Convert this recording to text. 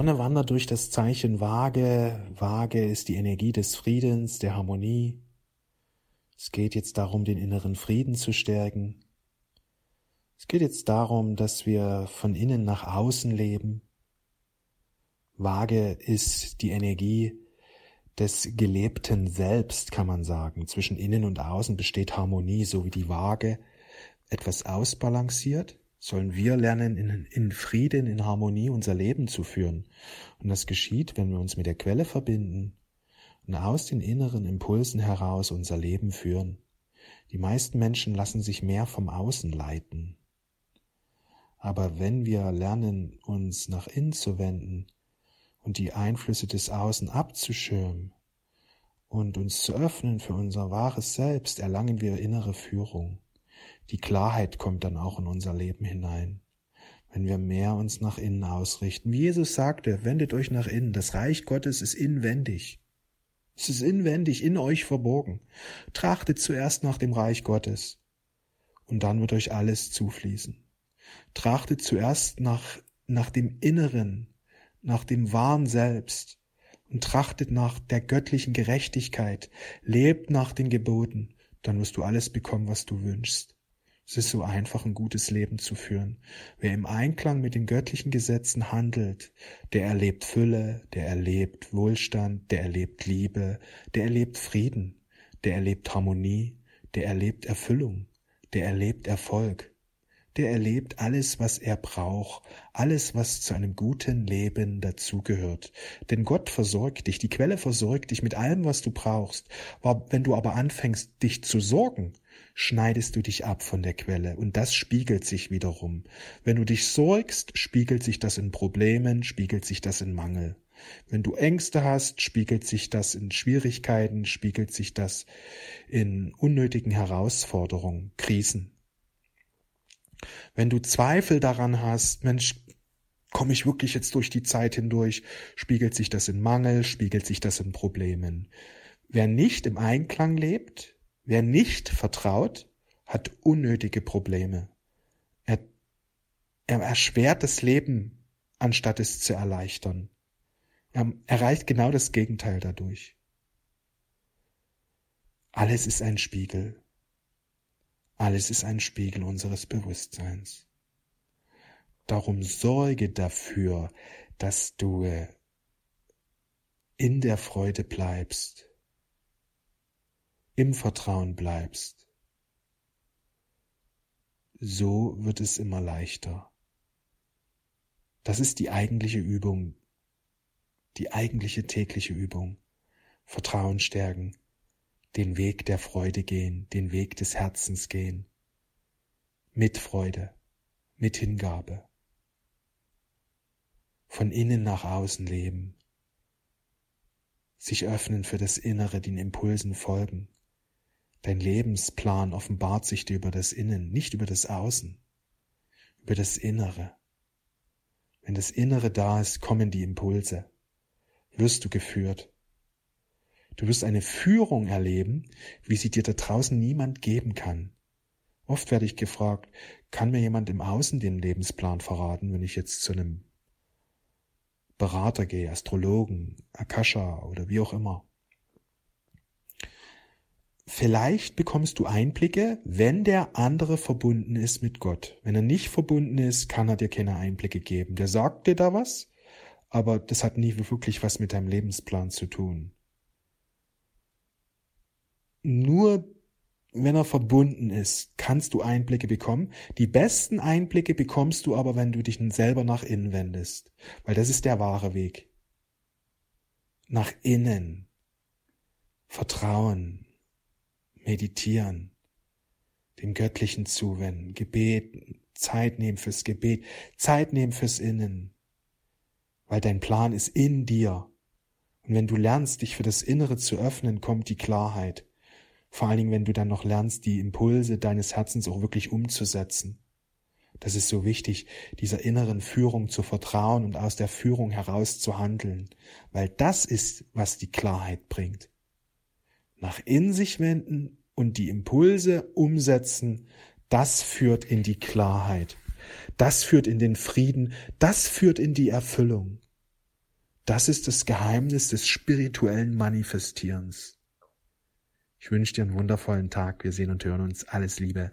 Sonne wandert durch das Zeichen Waage. Waage ist die Energie des Friedens, der Harmonie. Es geht jetzt darum, den inneren Frieden zu stärken. Es geht jetzt darum, dass wir von innen nach außen leben. Waage ist die Energie des gelebten Selbst, kann man sagen. Zwischen innen und außen besteht Harmonie, so wie die Waage etwas ausbalanciert sollen wir lernen, in, in Frieden, in Harmonie unser Leben zu führen. Und das geschieht, wenn wir uns mit der Quelle verbinden und aus den inneren Impulsen heraus unser Leben führen. Die meisten Menschen lassen sich mehr vom Außen leiten. Aber wenn wir lernen, uns nach innen zu wenden und die Einflüsse des Außen abzuschirmen und uns zu öffnen für unser wahres Selbst, erlangen wir innere Führung. Die Klarheit kommt dann auch in unser Leben hinein, wenn wir mehr uns nach innen ausrichten. Wie Jesus sagte, wendet euch nach innen. Das Reich Gottes ist inwendig. Es ist inwendig, in euch verborgen. Trachtet zuerst nach dem Reich Gottes und dann wird euch alles zufließen. Trachtet zuerst nach, nach dem Inneren, nach dem wahren Selbst und trachtet nach der göttlichen Gerechtigkeit. Lebt nach den Geboten, dann wirst du alles bekommen, was du wünschst. Es ist so einfach, ein gutes Leben zu führen. Wer im Einklang mit den göttlichen Gesetzen handelt, der erlebt Fülle, der erlebt Wohlstand, der erlebt Liebe, der erlebt Frieden, der erlebt Harmonie, der erlebt Erfüllung, der erlebt Erfolg, der erlebt alles, was er braucht, alles, was zu einem guten Leben dazugehört. Denn Gott versorgt dich, die Quelle versorgt dich mit allem, was du brauchst. Wenn du aber anfängst, dich zu sorgen, schneidest du dich ab von der Quelle und das spiegelt sich wiederum. Wenn du dich sorgst, spiegelt sich das in Problemen, spiegelt sich das in Mangel. Wenn du Ängste hast, spiegelt sich das in Schwierigkeiten, spiegelt sich das in unnötigen Herausforderungen, Krisen. Wenn du Zweifel daran hast, Mensch, komme ich wirklich jetzt durch die Zeit hindurch, spiegelt sich das in Mangel, spiegelt sich das in Problemen. Wer nicht im Einklang lebt, Wer nicht vertraut, hat unnötige Probleme. Er, er erschwert das Leben, anstatt es zu erleichtern. Er erreicht genau das Gegenteil dadurch. Alles ist ein Spiegel. Alles ist ein Spiegel unseres Bewusstseins. Darum sorge dafür, dass du in der Freude bleibst, im Vertrauen bleibst, so wird es immer leichter. Das ist die eigentliche Übung, die eigentliche tägliche Übung. Vertrauen stärken, den Weg der Freude gehen, den Weg des Herzens gehen, mit Freude, mit Hingabe, von innen nach außen leben, sich öffnen für das Innere, den Impulsen folgen, Dein Lebensplan offenbart sich dir über das Innen, nicht über das Außen, über das Innere. Wenn das Innere da ist, kommen die Impulse. Wirst du geführt. Du wirst eine Führung erleben, wie sie dir da draußen niemand geben kann. Oft werde ich gefragt, kann mir jemand im Außen den Lebensplan verraten, wenn ich jetzt zu einem Berater gehe, Astrologen, Akasha oder wie auch immer. Vielleicht bekommst du Einblicke, wenn der andere verbunden ist mit Gott. Wenn er nicht verbunden ist, kann er dir keine Einblicke geben. Der sagt dir da was, aber das hat nie wirklich was mit deinem Lebensplan zu tun. Nur wenn er verbunden ist, kannst du Einblicke bekommen. Die besten Einblicke bekommst du aber, wenn du dich selber nach innen wendest, weil das ist der wahre Weg. Nach innen. Vertrauen, meditieren, dem Göttlichen zuwenden, Gebeten, Zeit nehmen fürs Gebet, Zeit nehmen fürs Innen, weil dein Plan ist in dir. Und wenn du lernst, dich für das Innere zu öffnen, kommt die Klarheit. Vor allen Dingen, wenn du dann noch lernst, die Impulse deines Herzens auch wirklich umzusetzen. Das ist so wichtig, dieser inneren Führung zu vertrauen und aus der Führung heraus zu handeln, weil das ist, was die Klarheit bringt nach in sich wenden und die Impulse umsetzen, das führt in die Klarheit. Das führt in den Frieden, das führt in die Erfüllung. Das ist das Geheimnis des spirituellen Manifestierens. Ich wünsche dir einen wundervollen Tag. Wir sehen und hören uns. Alles Liebe.